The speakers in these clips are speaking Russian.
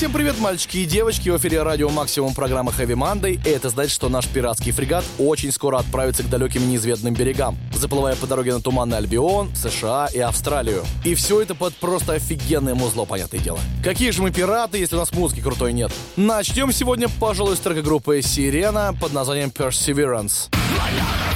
Всем привет, мальчики и девочки! В эфире радио Максимум программа Heavy Monday. И это значит, что наш пиратский фрегат очень скоро отправится к далеким неизведанным берегам, заплывая по дороге на Туманный Альбион, США и Австралию. И все это под просто офигенное музло, понятное дело. Какие же мы пираты, если у нас музыки крутой нет? Начнем сегодня, пожалуй, с трека группы Сирена под названием Perseverance. will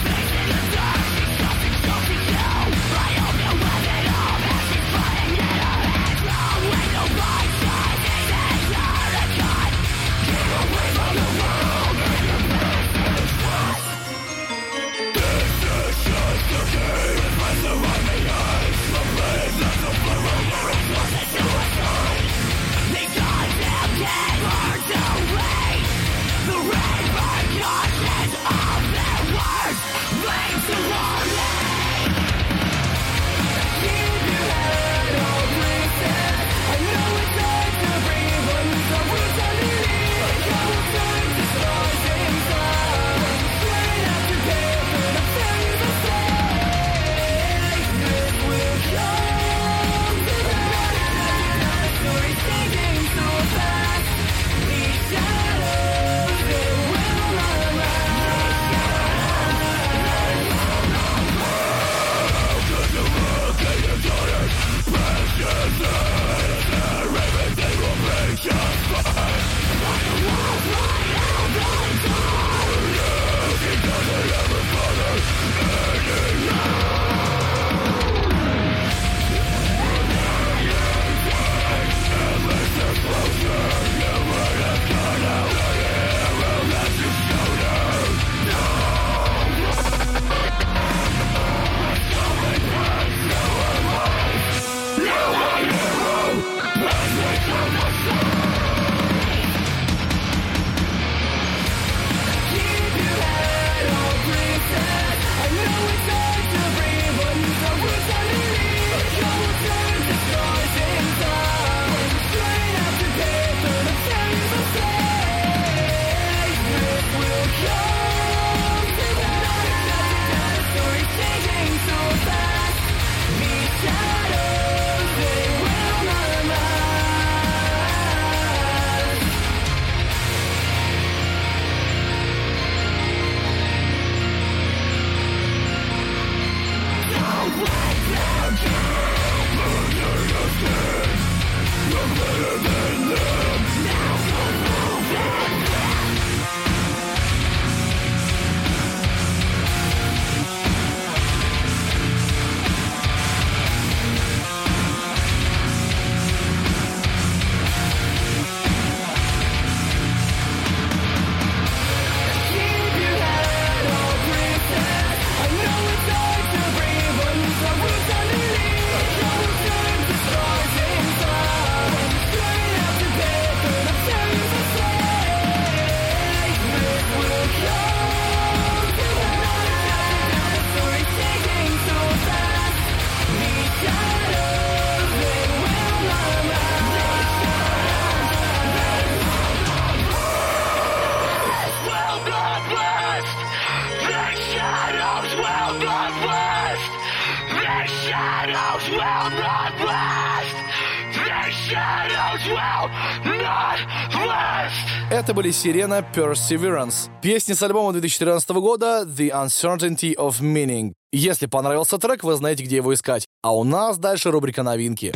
Сирена Perseverance. Песни с альбома 2014 года The Uncertainty of Meaning. Если понравился трек, вы знаете, где его искать. А у нас дальше рубрика новинки.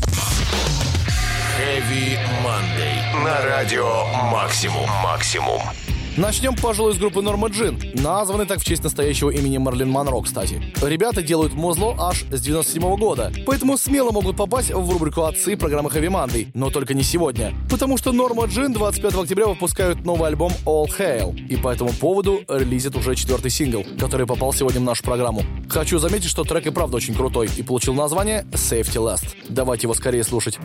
Heavy Monday. На радио Максимум. Максимум. Начнем, пожалуй, с группы Норма Джин. Названы так в честь настоящего имени Марлин Монро, кстати. Ребята делают музло аж с 97 года, поэтому смело могут попасть в рубрику «Отцы» программы Heavy Monday, но только не сегодня. Потому что Норма Джин 25 октября выпускают новый альбом All Hail, и по этому поводу релизит уже четвертый сингл, который попал сегодня в нашу программу. Хочу заметить, что трек и правда очень крутой и получил название Safety Last. Давайте его скорее слушать.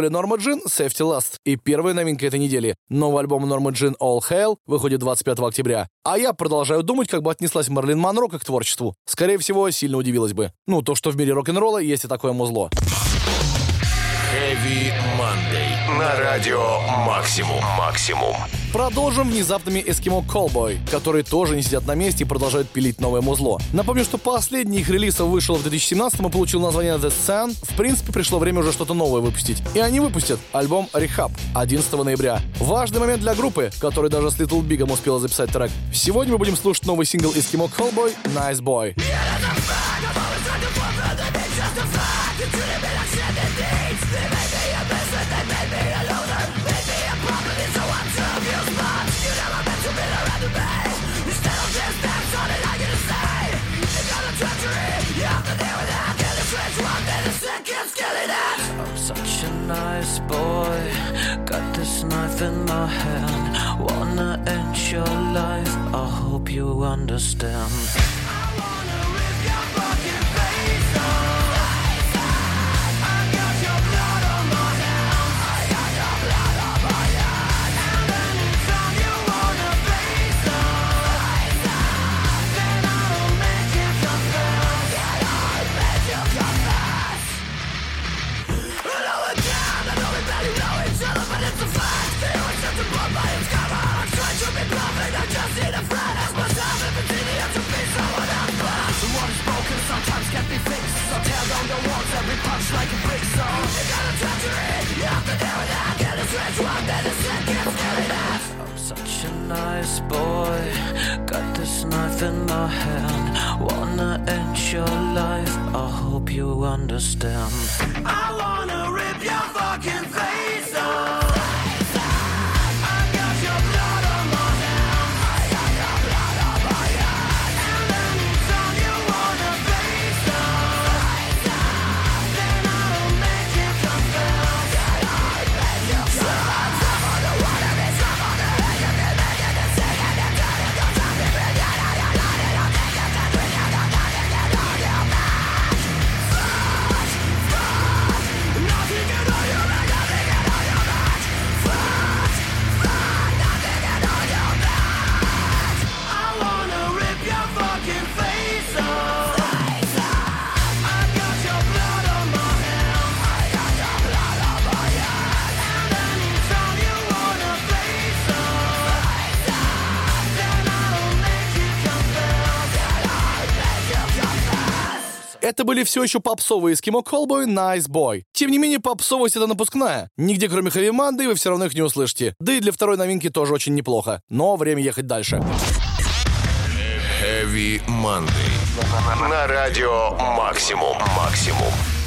Были Норма Джин, Safety Last. И первая новинка этой недели. Новый альбом Норма Джин All Hail выходит 25 октября. А я продолжаю думать, как бы отнеслась Марлин Монро к творчеству. Скорее всего, сильно удивилась бы. Ну, то, что в мире рок-н-ролла есть и такое музло. Heavy Monday. На радио Максимум. Максимум. Продолжим внезапными Эскимо Callboy, которые тоже не сидят на месте и продолжают пилить новое музло. Напомню, что последний их релиз вышел в 2017 и получил название The Sun. В принципе, пришло время уже что-то новое выпустить. И они выпустят альбом Rehab 11 ноября. Важный момент для группы, который даже с Little Big успела записать трек. Сегодня мы будем слушать новый сингл Эскимо Callboy Nice Boy. I'm such a nice boy. Got this knife in my hand. Wanna end your life. I hope you understand. Nice boy. Got this knife in my hand. Wanna end your life. I hope you understand. I wanna rip your fucking Это были все еще попсовые Eskimo Callboy Nice Boi. Тем не менее, попсовость это напускная. Нигде, кроме Heavy Monday, вы все равно их не услышите. Да и для второй новинки тоже очень неплохо. Но время ехать дальше. Heavy Monday. На радио Максимум. Максимум.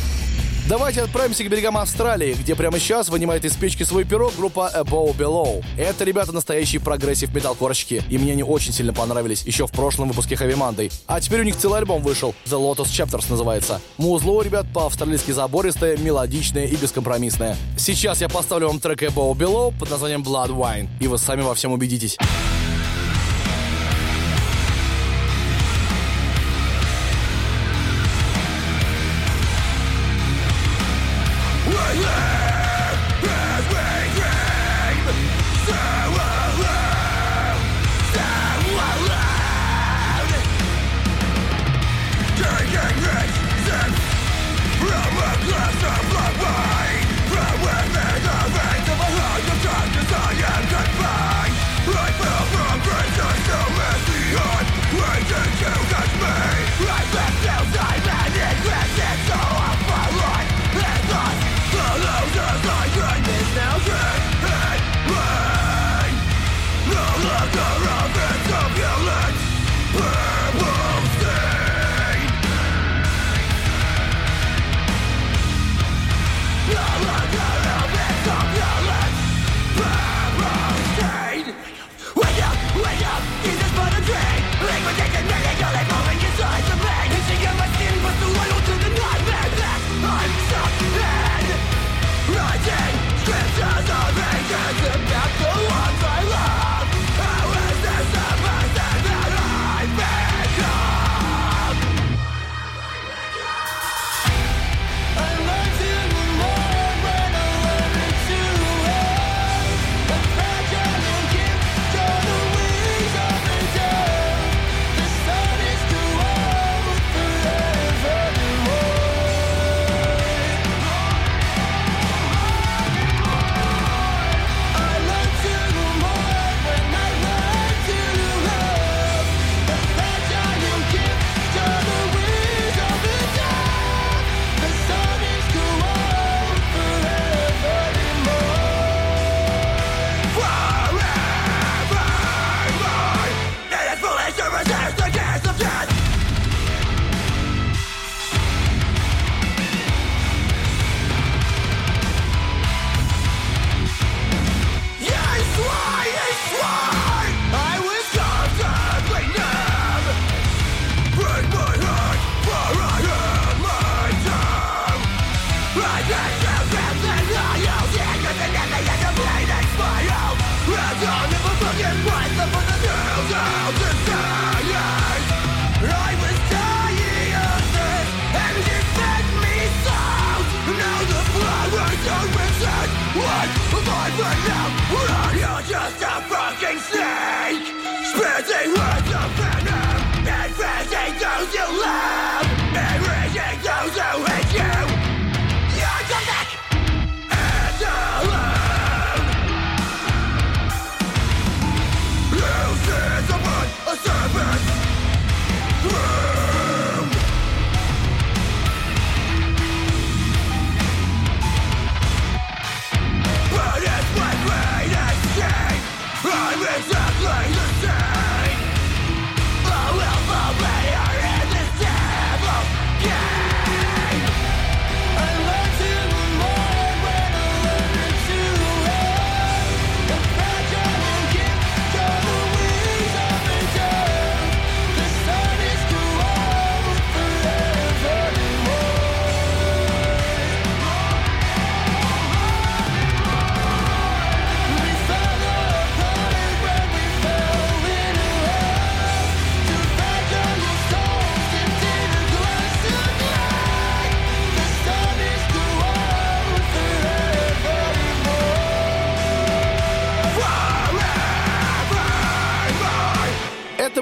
Давайте отправимся к берегам Австралии, где прямо сейчас вынимает из печки свой пирог группа Above Below. Это ребята настоящие прогрессив металкорщики, и мне они очень сильно понравились еще в прошлом выпуске Heavy Monday. А теперь у них целый альбом вышел, The Lotus Chapters называется. Музло ребят по-австралийски забористое, мелодичное и бескомпромиссное. Сейчас я поставлю вам трек Above Below под названием Blood Wine, и вы сами во всем убедитесь.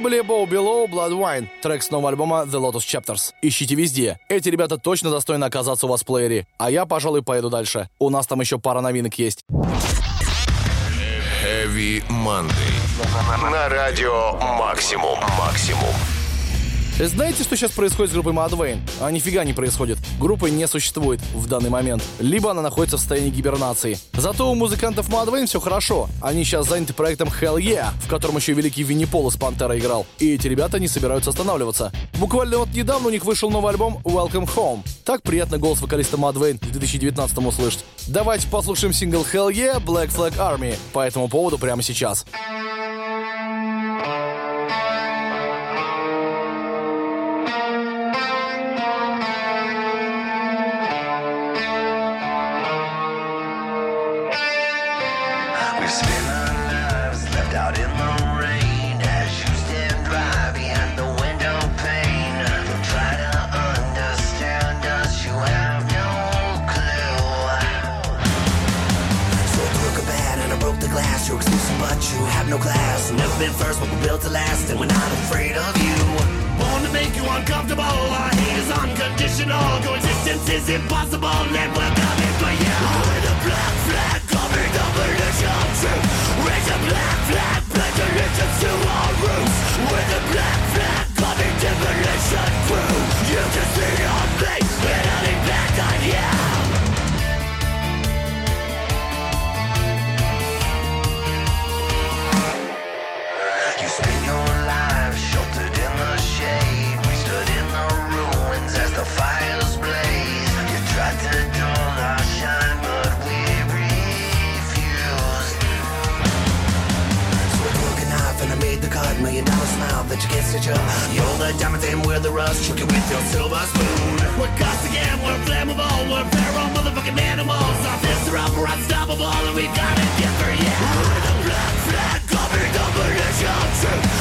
Были Bow Below, Blood Wine, трек с нового альбома The Lotus Chapters. Ищите везде. Эти ребята точно достойны оказаться у вас в плеере. А я, пожалуй, поеду дальше. У нас там еще пара новинок есть. Heavy Monday. На радио Максимум. Максимум. Знаете, что сейчас происходит с группой Mudvayne? А нифига не происходит. Группы не существует в данный момент. Либо она находится в состоянии гибернации. Зато у музыкантов Mudvayne все хорошо. Они сейчас заняты проектом Hell Yeah, в котором еще великий Винни Пол из Пантера играл. И эти ребята не собираются останавливаться. Буквально вот недавно у них вышел новый альбом Welcome Home. Так приятно голос вокалиста Mudvayne в 2019 услышать. Давайте послушаем сингл Hell Yeah Black Flag Army по этому поводу прямо сейчас. We no class. Never been first, but we're built to last, and we're not afraid of you. Born to make you uncomfortable. Our hate is unconditional. Coexistence is impossible, and we're coming for you. With a black flag covering the pollution truth. Raise a black flag, pledge allegiance to our roots. With a black flag covering demolition crew. Million dollar smile that you can't stitch up. You're the diamond and we're the rust it with your silver spoon. We're cussed again, we're flammable We're feral motherfucking animals. Our fists are up, we're unstoppable And we've got gift for you With a black flag covering the pollution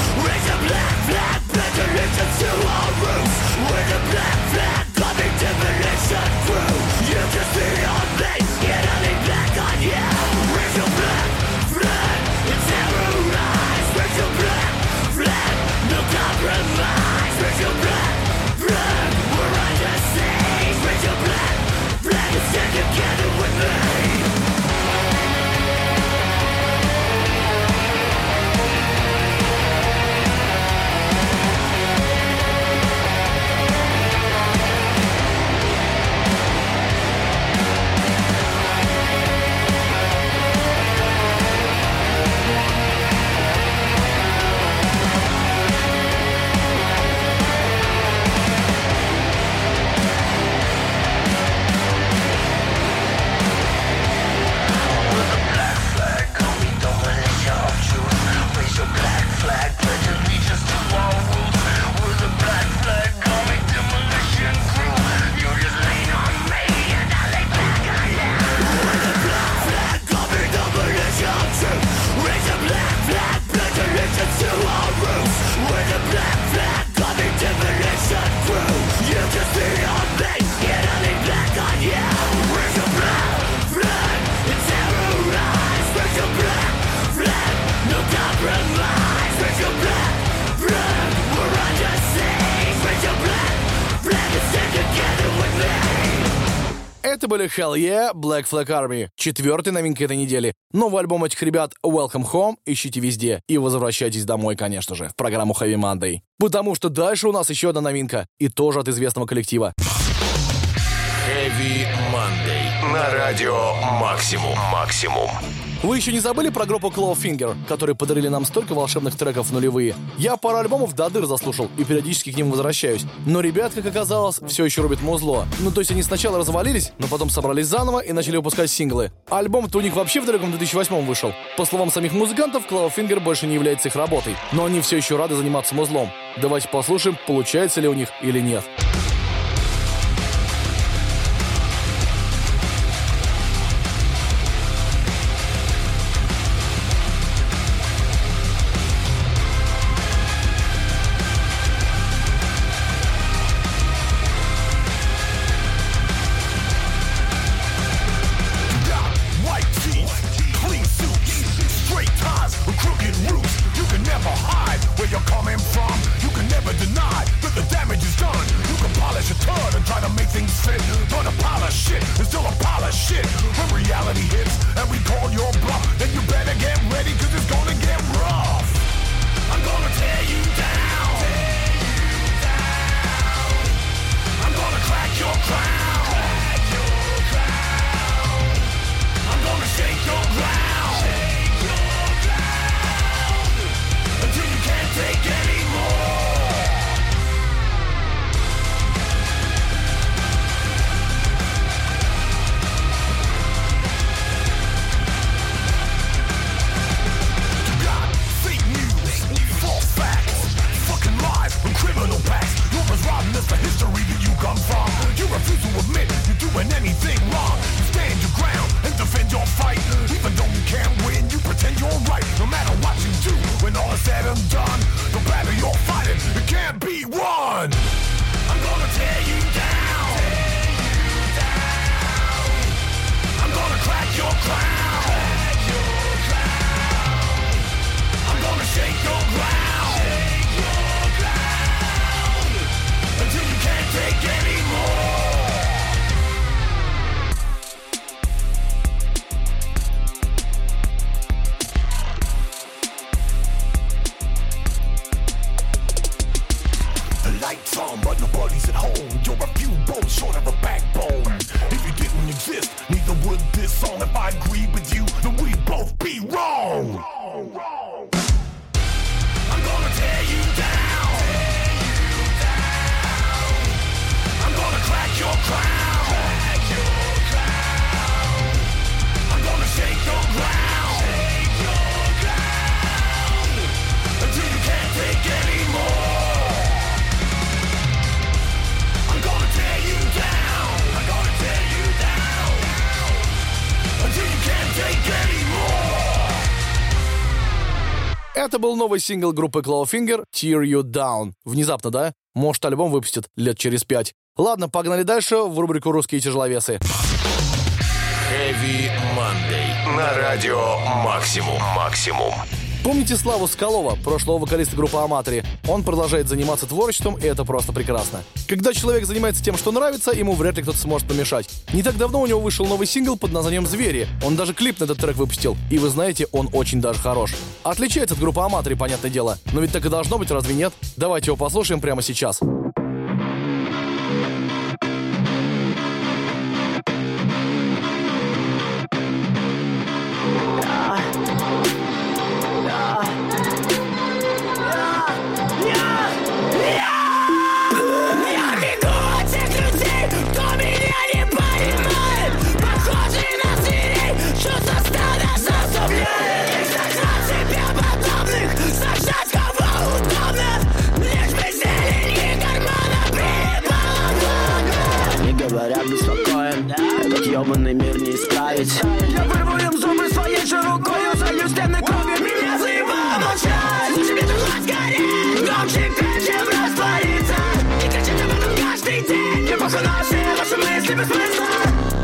были Hell Yeah, Black Flag Army, четвертая новинка этой недели. Новый альбом этих ребят Welcome Home ищите везде и возвращайтесь домой, конечно же, в программу Heavy Monday. Потому что дальше у нас еще одна новинка, и тоже от известного коллектива. Heavy Monday. На радио Максимум. Максимум. Вы еще не забыли про группу Clawfinger, которые подарили нам столько волшебных треков в нулевые? Я пару альбомов до дыр заслушал и периодически к ним возвращаюсь. Но ребят, как оказалось, все еще рубят музло. Ну, то есть они сначала развалились, но потом собрались заново и начали выпускать синглы. Альбом-то у них вообще в далеком 2008 вышел. По словам самих музыкантов, Clawfinger больше не является их работой. Но они все еще рады заниматься музлом. Давайте послушаем, получается ли у них или нет. White Это был новый сингл группы Clawfinger «Tear You Down». Внезапно, да? Может, альбом выпустят лет через пять. Ладно, погнали дальше в рубрику «Русские тяжеловесы». Heavy Monday. На радио Максимум. Максимум. Помните Славу Скалова, прошлого вокалиста группы Аматори? Он продолжает заниматься творчеством, и это просто прекрасно. Когда человек занимается тем, что нравится, ему вряд ли кто-то сможет помешать. Не так давно у него вышел новый сингл под названием «Звери». Он даже клип на этот трек выпустил. И вы знаете, он очень даже хорош. Отличается от группы Аматори, понятное дело. Но ведь так и должно быть, разве нет? Давайте его послушаем прямо сейчас. Я Этот ебаный мир не исправить. Я вырву им зубы своей же рукой Залью стены кровью Меня заебало молчать, лучше мне глаз гореть Громче чем раствориться И кричать об этом каждый день. Не похуй на все ваши мысли без смысла.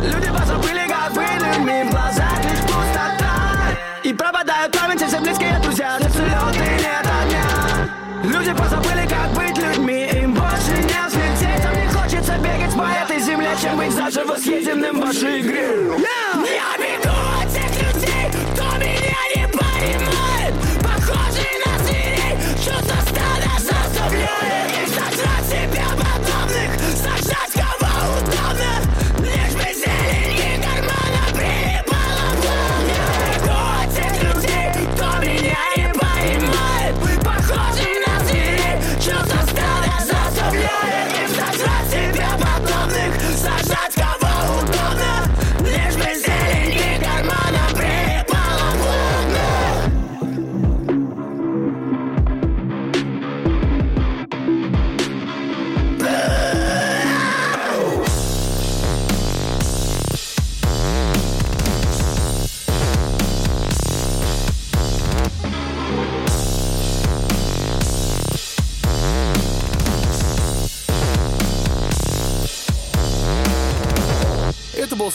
Люди позабыли, как быть людьми В глазах лишь пустота. И пропадают памяти все близкие друзья Нет взлет и нет огня. Люди позабыли, как быть этой земле Чем быть заживо съеденным в вашей игре. Я бегу от тех людей, кто меня не понимает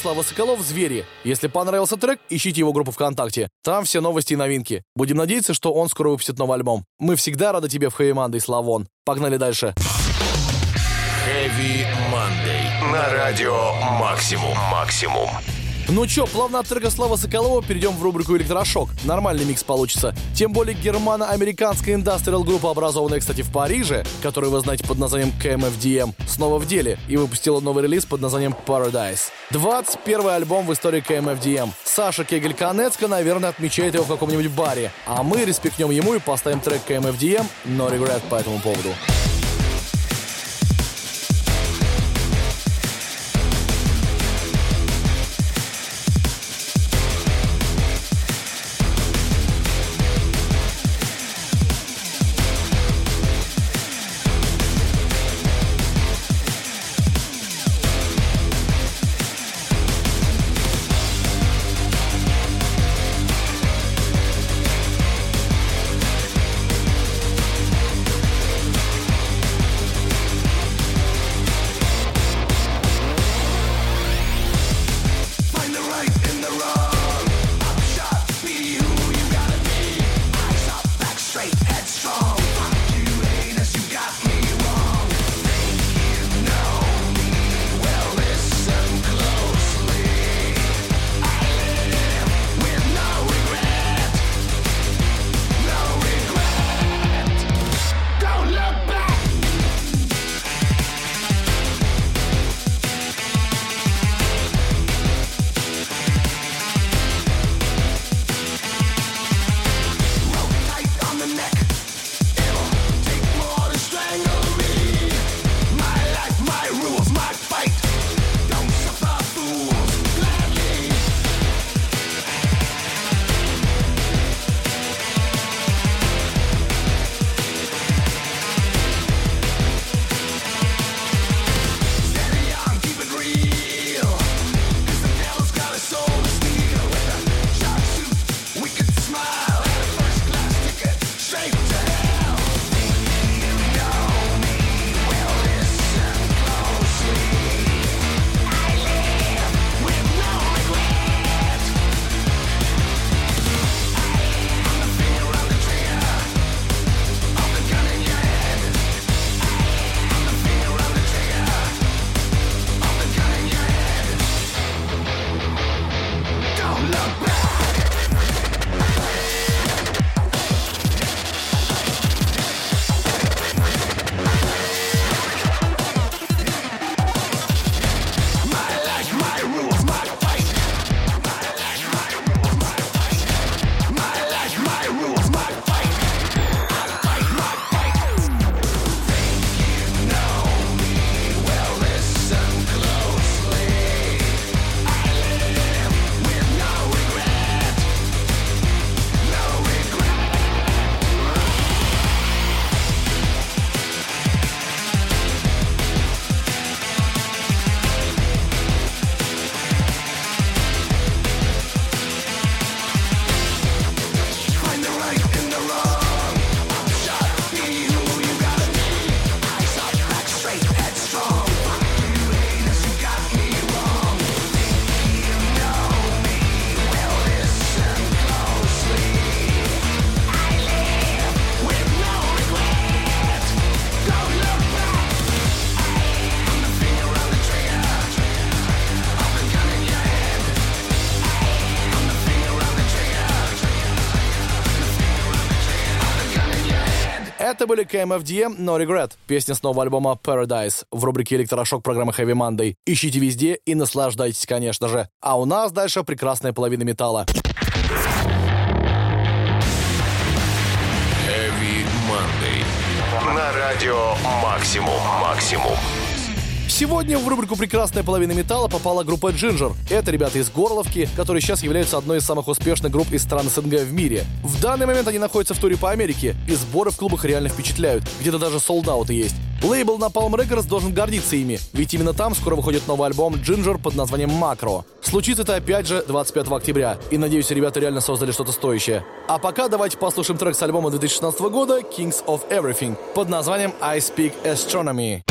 Слава Соколов «Звери». Если понравился трек, ищите его группу ВКонтакте. Там все новости и новинки. Будем надеяться, что он скоро выпустит новый альбом. Мы всегда рады тебе в Хэви Мандэй, Славон. Погнали дальше. Heavy Monday. На радио Максимум. Максимум. Ну чё, плавно от трека Слава Соколова перейдем в рубрику «Электрошок». Нормальный микс получится. Тем более германо-американская индастриал группа, образованная, кстати, в Париже, которую вы знаете под названием KMFDM, снова в деле и выпустила новый релиз под названием Paradise. 21 альбом в истории KMFDM. Саша Кегель-Канецка, наверное, отмечает его в каком-нибудь баре. А мы респектнем ему и поставим трек KMFDM «No Regret» по этому поводу. Были KMFDM No Regret, песня с нового альбома Paradise в рубрике «Электрошок» программы Heavy Monday. Ищите везде и наслаждайтесь, конечно же. А у нас дальше прекрасная половина металла. Heavy Monday. На радио Максимум. Максимум. Сегодня в рубрику «Прекрасная половина металла» попала группа Ginger. Это ребята из Горловки, которые сейчас являются одной из самых успешных групп из стран СНГ в мире. В данный момент они находятся в туре по Америке, и сборы в клубах реально впечатляют. Где-то даже солдаты есть. Лейбл Napalm Records должен гордиться ими, ведь именно там скоро выходит новый альбом Ginger под названием «Макро». Случится это опять же 25 октября, и надеюсь, ребята реально создали что-то стоящее. А пока давайте послушаем трек с альбома 2016 года Kings of Everything под названием I Speak Astronomy.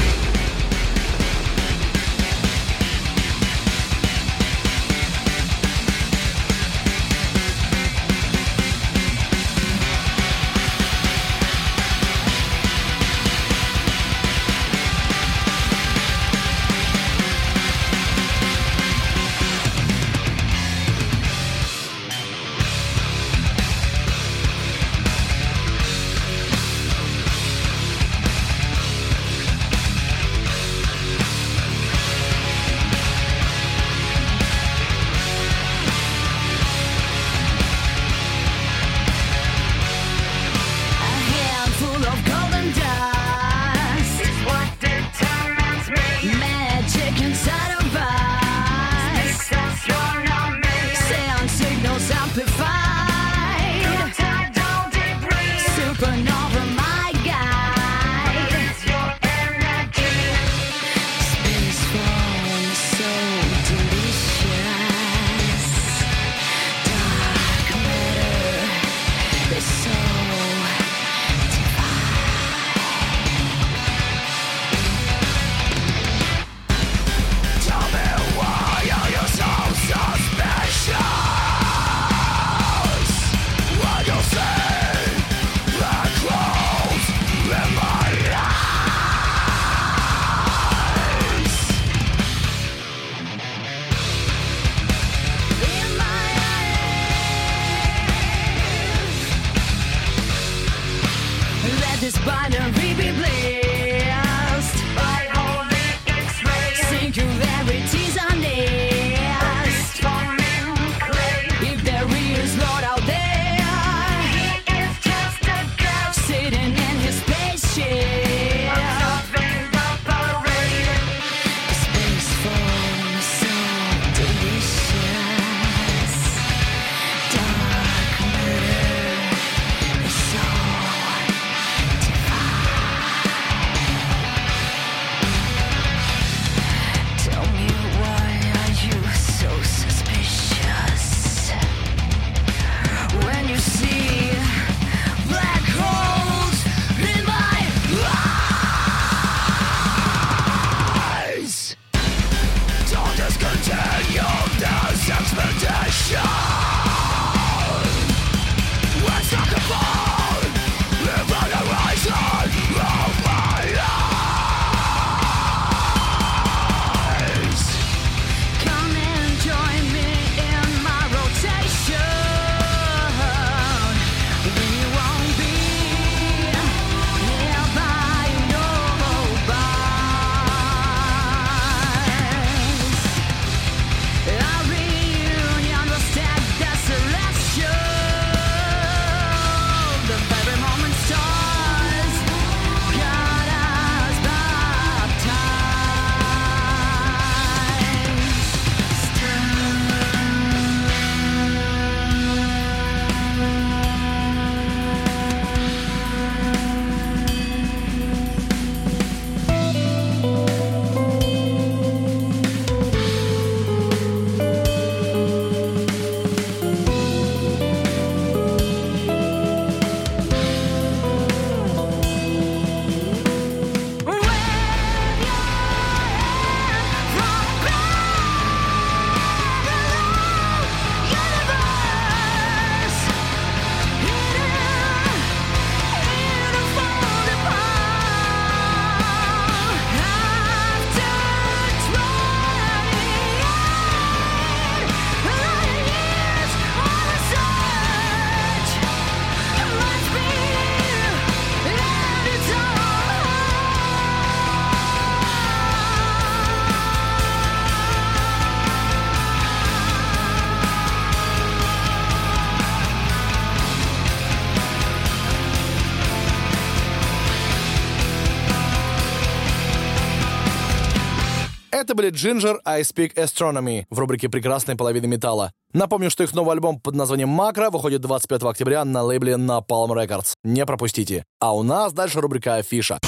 Были Ginger I Speak Astronomy в рубрике «Прекрасная половина металла». Напомню, что их новый альбом под названием «Макро» выходит 25 октября на лейбле Napalm Records. Не пропустите. А у нас дальше рубрика «Афиша».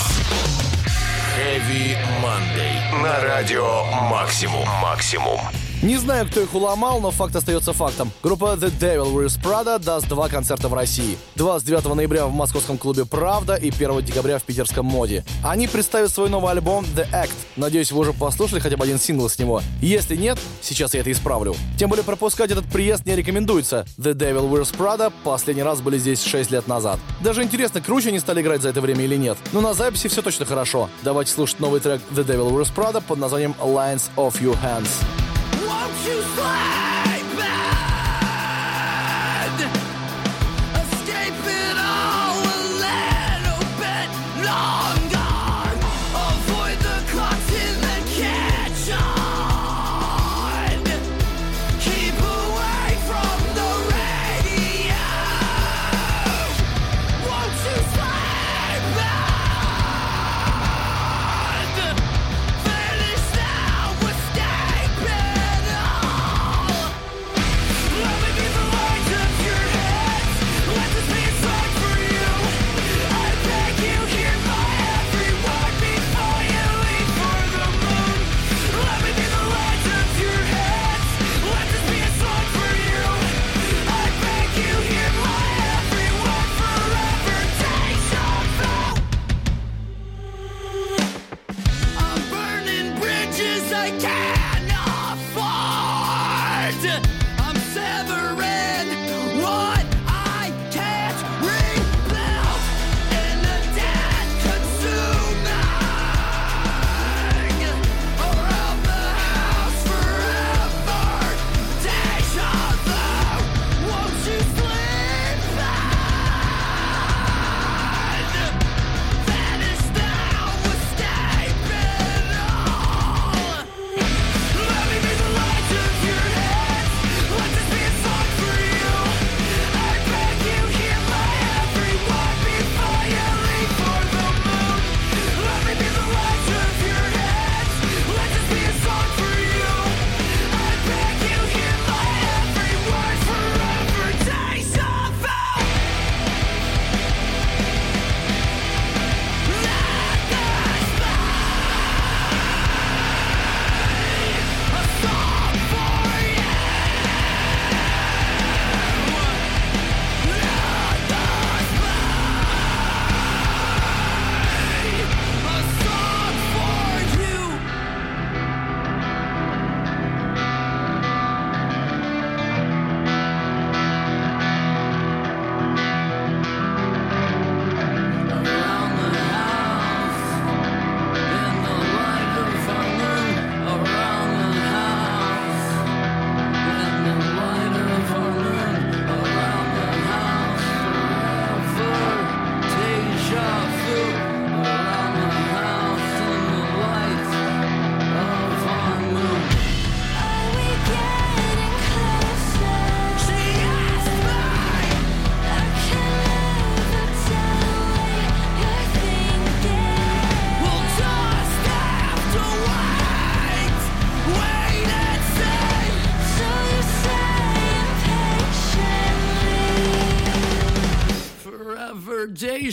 Heavy Monday. На радио Максимум. Максимум. Не знаю, кто их уломал, но факт остается фактом. Группа The Devil Wears Prada даст два концерта в России. 29 ноября в московском клубе «Правда» и 1 декабря в питерском «Моде». Они представят свой новый альбом The Act. Надеюсь, вы уже послушали хотя бы один сингл с него. Если нет, сейчас я это исправлю. Тем более пропускать этот приезд не рекомендуется. The Devil Wears Prada последний раз были здесь 6 лет назад. Даже интересно, круче они стали играть за это время или нет. Но на записи все точно хорошо. Давайте слушать новый трек The Devil Wears Prada под названием Lines of Your Hands. Escape it all a little bit. No!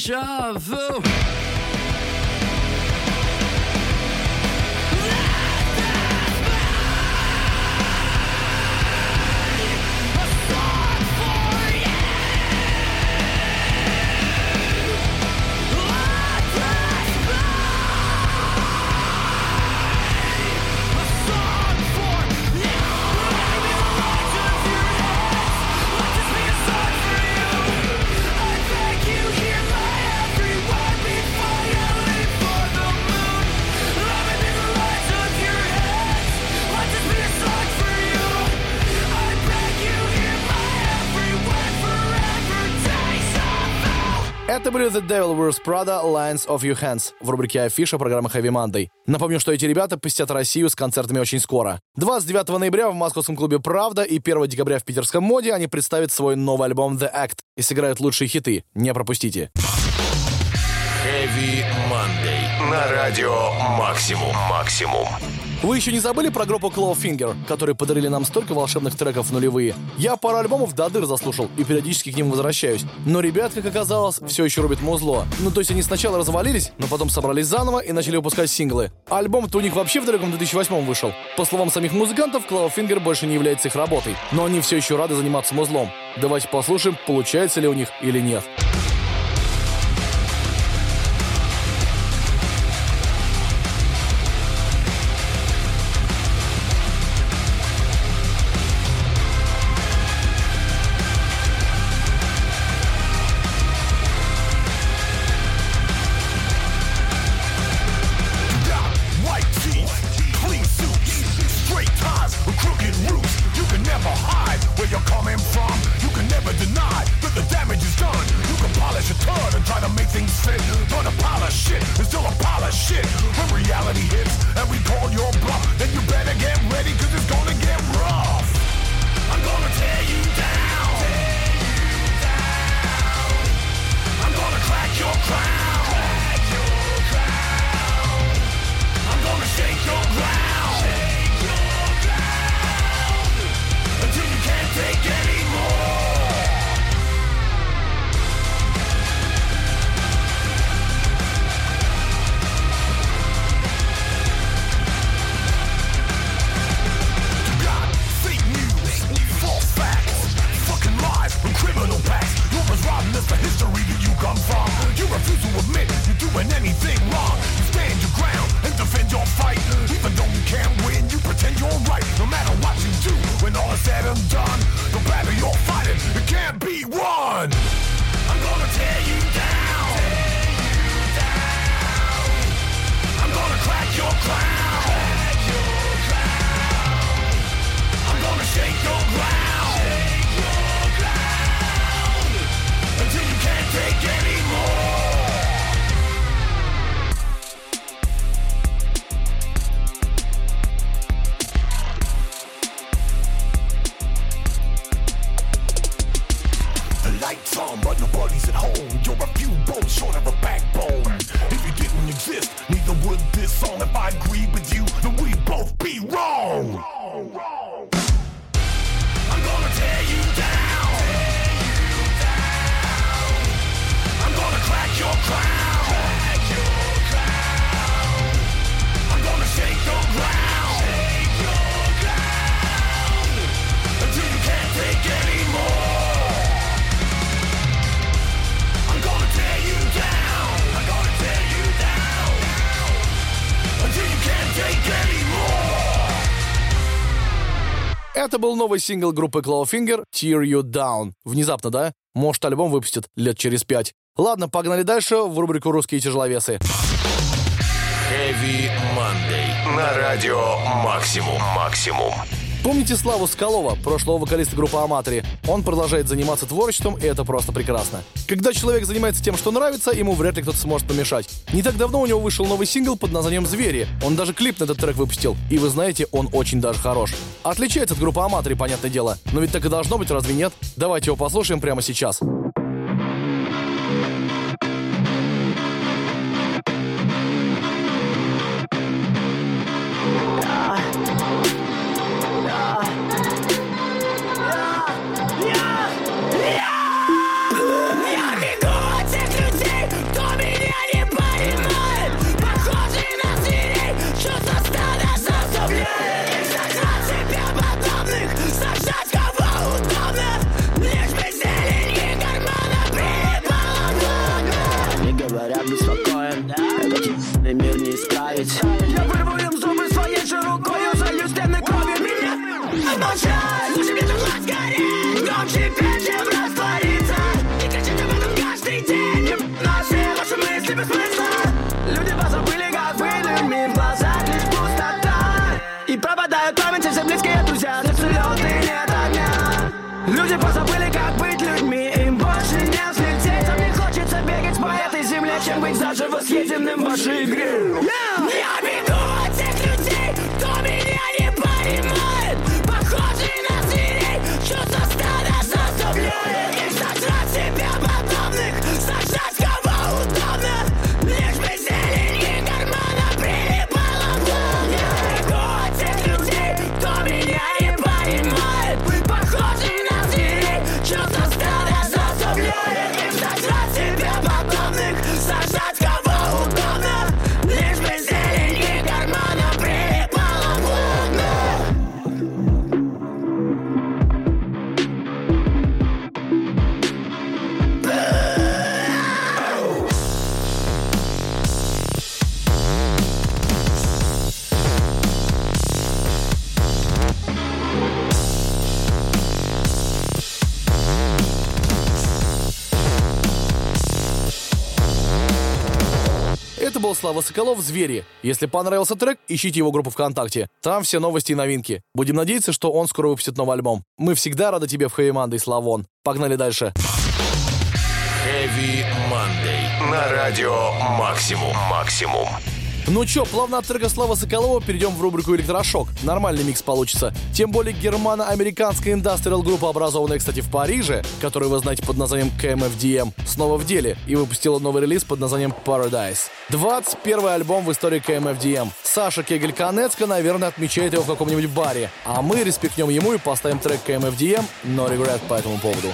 Deja vu. Были The Devil Wears Prada Lines of Your Hands в рубрике Афиша программы Heavy Monday. Напомню, что эти ребята посетят Россию с концертами очень скоро. 29 ноября в московском клубе «Правда» и 1 декабря в питерском «Моде» они представят свой новый альбом The Act и сыграют лучшие хиты. Не пропустите. Heavy Monday. На радио Максимум. Максимум. Вы еще не забыли про группу Clawfinger, которые подарили нам столько волшебных треков в нулевые? Я пару альбомов до дыр заслушал и периодически к ним возвращаюсь. Но ребят, как оказалось, все еще рубят музло. Ну, то есть они сначала развалились, но потом собрались заново и начали выпускать синглы. Альбом-то у них вообще в далеком 2008 вышел. По словам самих музыкантов, Clawfinger больше не является их работой. Но они все еще рады заниматься музлом. Давайте послушаем, получается ли у них или нет. got Это был новый сингл группы Clawfinger «Tear You Down». Внезапно, да? Может, альбом выпустят лет через пять. Ладно, погнали дальше в рубрику «Русские тяжеловесы». Heavy Monday. На радио Максимум. Максимум. Помните Славу Скалова, прошлого вокалиста группы Аматори? Он продолжает заниматься творчеством, и это просто прекрасно. Когда человек занимается тем, что нравится, ему вряд ли кто-то сможет помешать. Не так давно у него вышел новый сингл под названием «Звери». Он даже клип на этот трек выпустил. И вы знаете, он очень даже хорош. Отличается от группы Аматори, понятное дело. Но ведь так и должно быть, разве нет? Давайте его послушаем прямо сейчас. Я петь, чем раствориться И кричать об этом каждый день. На все ваши мысли без смысла. Люди позабыли, как людьми В глазах лишь пустота. И пропадают памяти все близкие друзья. Нет взлеты, нет огня. Люди позабыли, как быть людьми. Им больше не взлететь. А мне хочется бегать по этой земле Чем быть заживо съеденным в вашей игре. Я был Слава Соколов «Звери». Если понравился трек, ищите его группу ВКонтакте. Там все новости и новинки. Будем надеяться, что он скоро выпустит новый альбом. Мы всегда рады тебе в Хэви Мандой, Славон. Погнали дальше. Heavy Monday. На радио Максимум. Максимум. Ну чё, плавно от трека Слава Соколова перейдем в рубрику «Электрошок». Нормальный микс получится. Тем более германо-американская индастриал-группа, образованная, кстати, в Париже, которую вы знаете под названием KMFDM, снова в деле и выпустила новый релиз под названием Paradise. 21 альбом в истории KMFDM. Саша Кегель-Канецка, наверное, отмечает его в каком-нибудь баре. А мы респектнем ему и поставим трек KMFDM «No Regret» по этому поводу.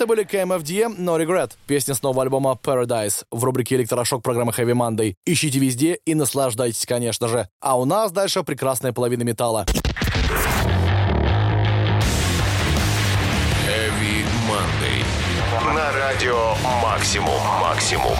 Это были KMFDM No Regret, песня с нового альбома Paradise в рубрике «Электрошок» программы Heavy Monday. Ищите везде и наслаждайтесь, конечно же. А у нас дальше прекрасная половина металла. Heavy Monday. На радио Максимум. Максимум.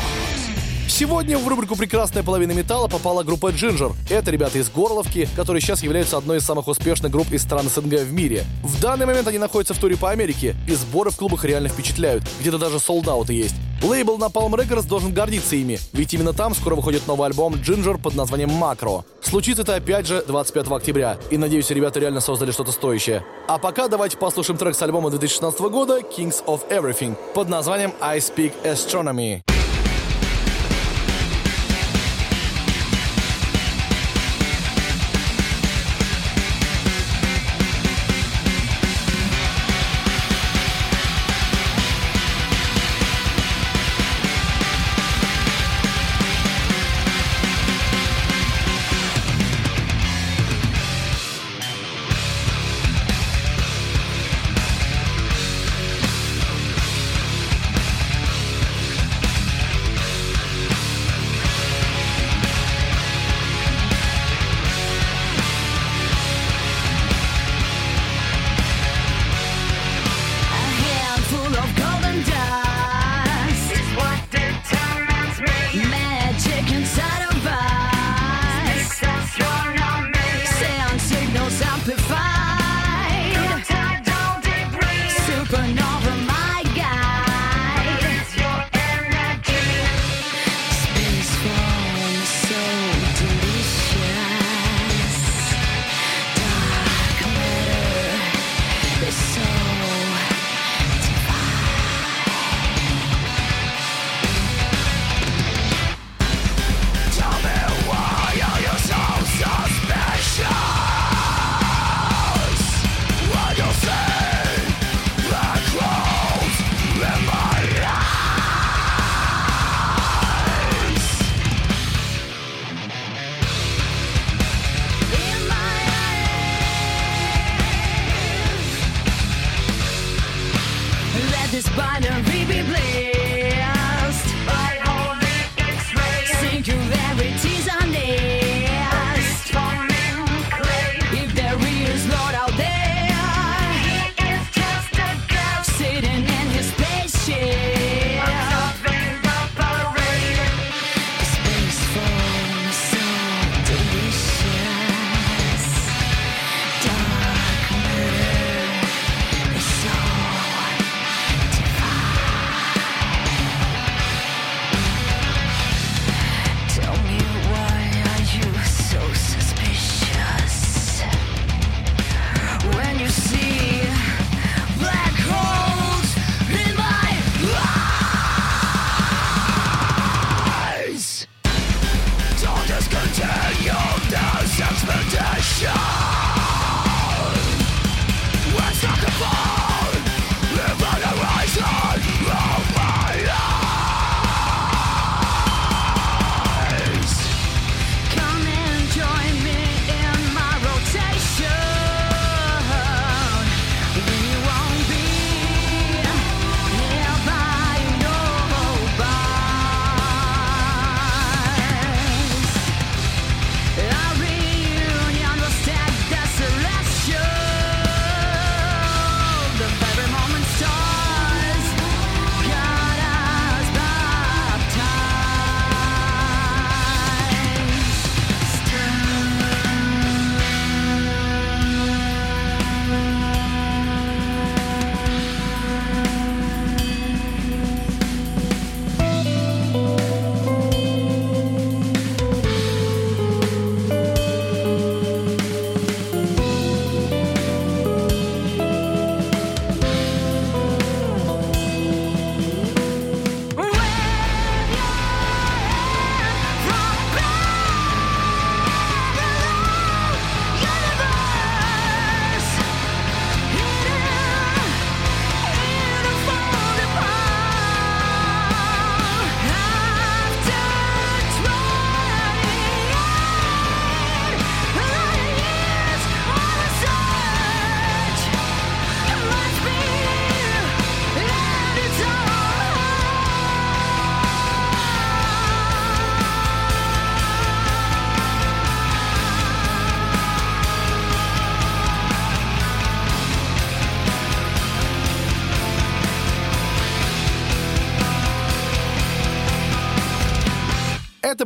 Сегодня в рубрику «Прекрасная половина металла» попала группа Ginger. Это ребята из Горловки, которые сейчас являются одной из самых успешных групп из стран СНГ в мире. В данный момент они находятся в туре по Америке, и сборы в клубах реально впечатляют. Где-то даже солдаты есть. Лейбл Napalm Records должен гордиться ими, ведь именно там скоро выходит новый альбом Ginger под названием «Макро». Случится это опять же 25 октября, и надеюсь, ребята реально создали что-то стоящее. А пока давайте послушаем трек с альбома 2016 года Kings of Everything под названием I Speak Astronomy.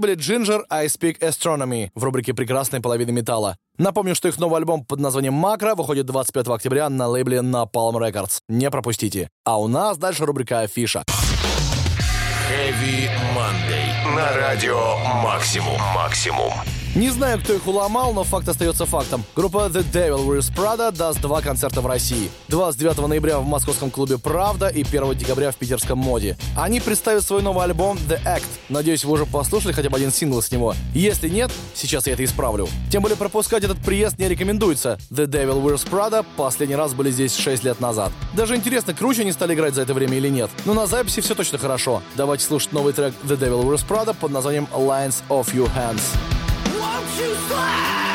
Были Ginger I Speak Astronomy в рубрике «Прекрасной половины металла». Напомню, что их новый альбом под названием «Макро» выходит 25 октября на лейбле Napalm Records. Не пропустите. А у нас дальше рубрика «Афиша». Heavy Monday. На радио Максимум. Максимум. Не знаю, кто их уломал, но факт остается фактом. Группа The Devil Wears Prada даст два концерта в России. 29 ноября в московском клубе «Правда» и 1 декабря в питерском «Моде». Они представят свой новый альбом The Act. Надеюсь, вы уже послушали хотя бы один сингл с него. Если нет, сейчас я это исправлю. Тем более пропускать этот приезд не рекомендуется. The Devil Wears Prada последний раз были здесь 6 лет назад. Даже интересно, круче они стали играть за это время или нет. Но на записи все точно хорошо. Давайте слушать новый трек The Devil Wears Prada под названием Lines of Your Hands. Won't you slay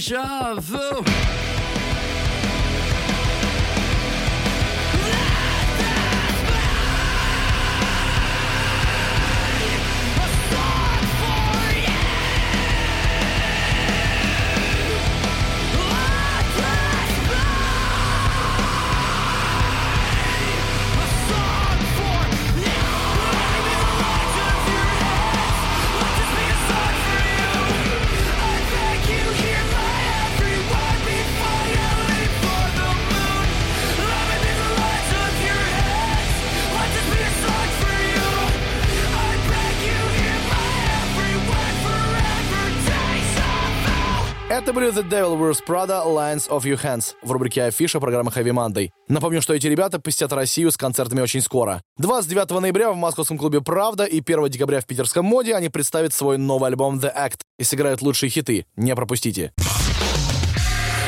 déjà Это были The Devil Wears Prada Lines of Your Hands в рубрике Афиша программы Heavy Monday. Напомню, что эти ребята посетят Россию с концертами очень скоро. 29 ноября в московском клубе «Правда» и 1 декабря в питерском «Моде» они представят свой новый альбом The Act и сыграют лучшие хиты. Не пропустите.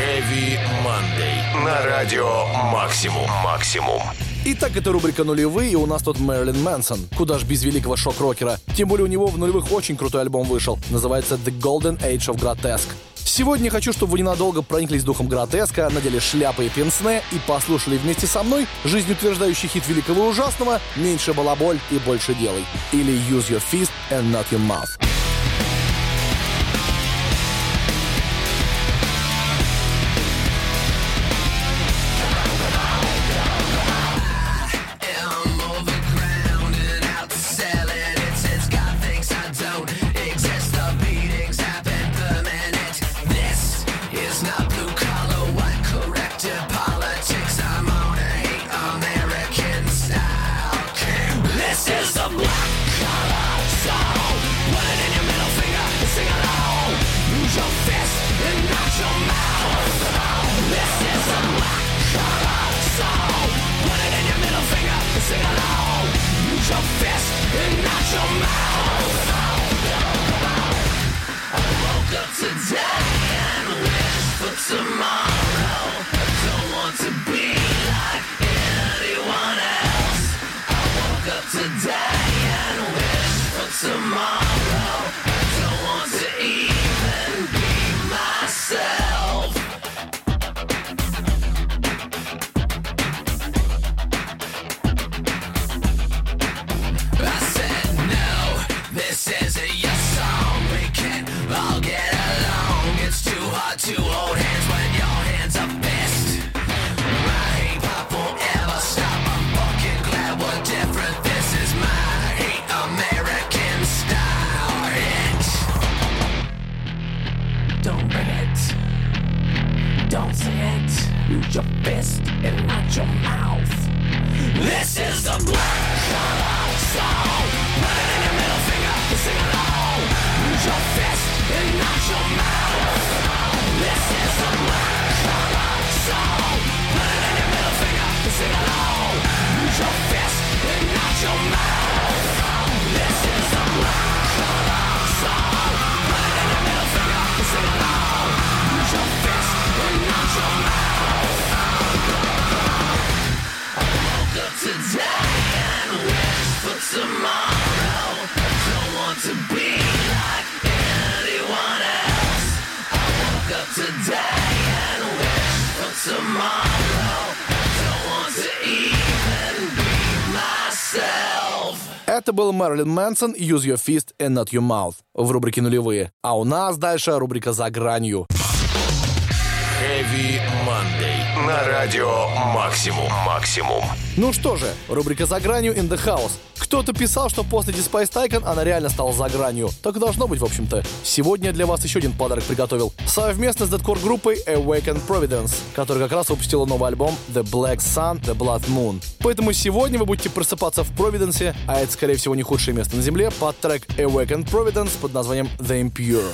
Heavy Monday. На радио Максимум. Максимум. Итак, это рубрика «Нулевые», и у нас тут Мэрилин Мэнсон. Куда ж без великого шок-рокера. Тем более у него в нулевых очень крутой альбом вышел. Называется «The Golden Age of Grotesque». Сегодня хочу, чтобы вы ненадолго прониклись духом гротеска, надели шляпы и пенсне и послушали вместе со мной жизнеутверждающий хит великого и ужасного «Меньше балаболь и больше делай» или «Use your fist and not your mouth». Tomorrow. Был Мэрилин Мэнсон «Use your fist and not your mouth» в рубрике «Нулевые». А у нас дальше рубрика «За гранью». Heavy. На радио Максимум. Максимум. Ну что же, рубрика «За гранью» in the house. Кто-то писал, что после Despise Tycoon она реально стала за гранью. Так и должно быть, в общем-то. Сегодня я для вас еще один подарок приготовил. Совместно с дедкор группой Awaken Providence, которая как раз выпустила новый альбом The Black Sun, The Blood Moon. Поэтому сегодня вы будете просыпаться в Провиденсе, а это, скорее всего, не худшее место на Земле, под трек Awaken Providence под названием The Impure.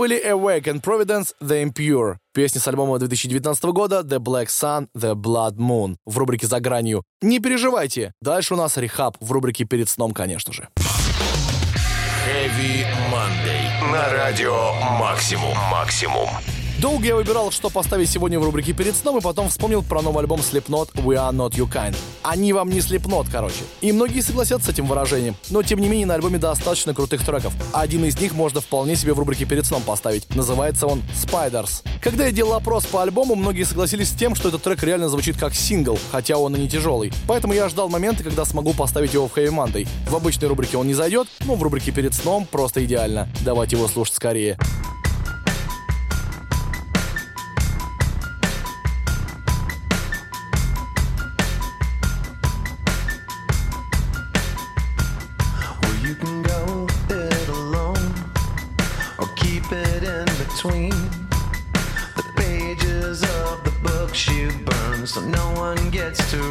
Были Awake and Providence, The Impure. Песни с альбома 2019 года The Black Sun, The Blood Moon в рубрике «За гранью». Не переживайте, дальше у нас рехаб в рубрике «Перед сном», конечно же. Heavy Monday. На радио Максимум. Максимум. Долго я выбирал, что поставить сегодня в рубрике «Перед сном», и потом вспомнил про новый альбом Slipknot «We Are Not You Kind». Они вам не Slipknot, короче. И многие согласятся с этим выражением. Но, тем не менее, на альбоме достаточно крутых треков. Один из них можно вполне себе в рубрике «Перед сном» поставить. Называется он «Spiders». Когда я делал опрос по альбому, многие согласились с тем, что этот трек реально звучит как сингл, хотя он и не тяжелый. Поэтому я ждал момента, когда смогу поставить его в Heavy Monday. В обычной рубрике он не зайдет, но в рубрике «Перед сном» просто идеально. Давайте его слушать скорее.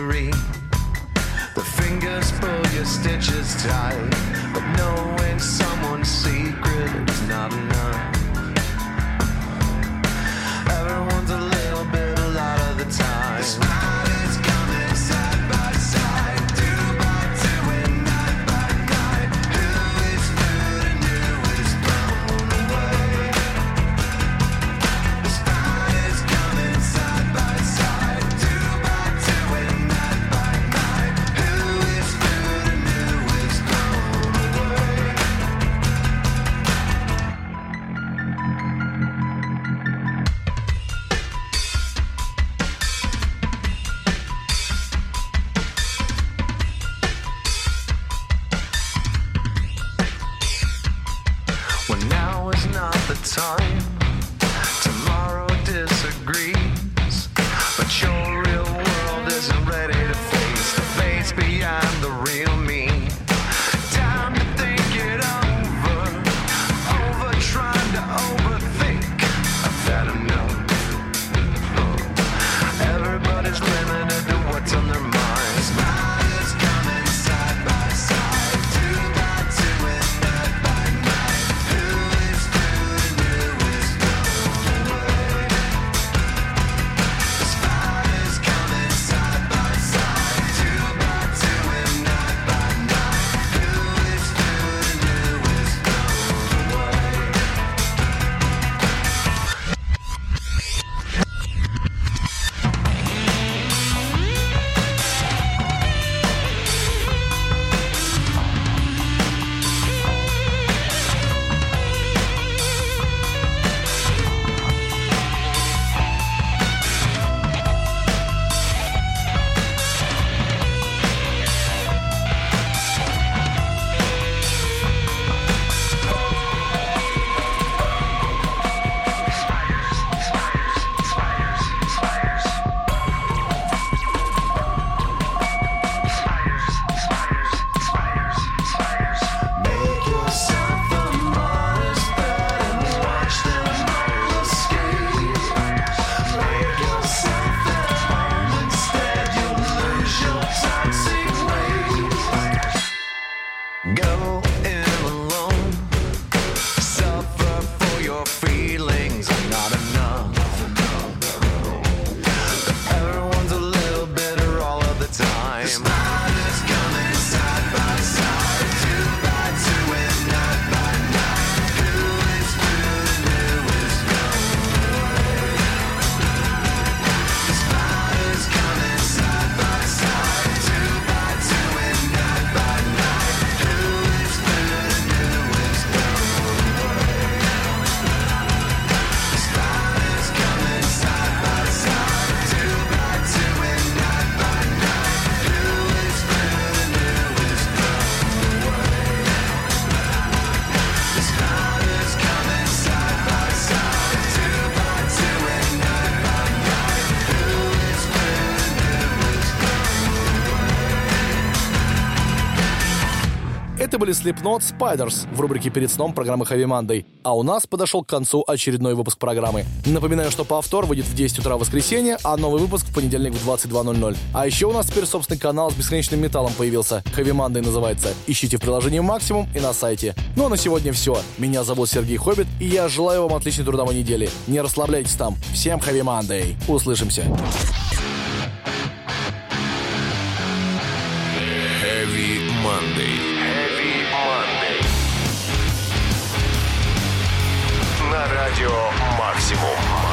Read. The fingers pull your stitches tight, послушали Slipknot Spiders в рубрике «Перед сном» программы Heavy Monday. А у нас подошел к концу очередной выпуск программы. Напоминаю, что повтор выйдет в 10 утра в воскресенье, а новый выпуск в понедельник в 22.00. А еще у нас теперь собственный канал с бесконечным металлом появился. Heavy Monday называется. Ищите в приложении «Максимум» и на сайте. Ну а на сегодня все. Меня зовут Сергей Хоббит, и я желаю вам отличной трудовой недели. Не расслабляйтесь там. Всем Heavy Monday. Услышимся. Monday. Радио «Максимум».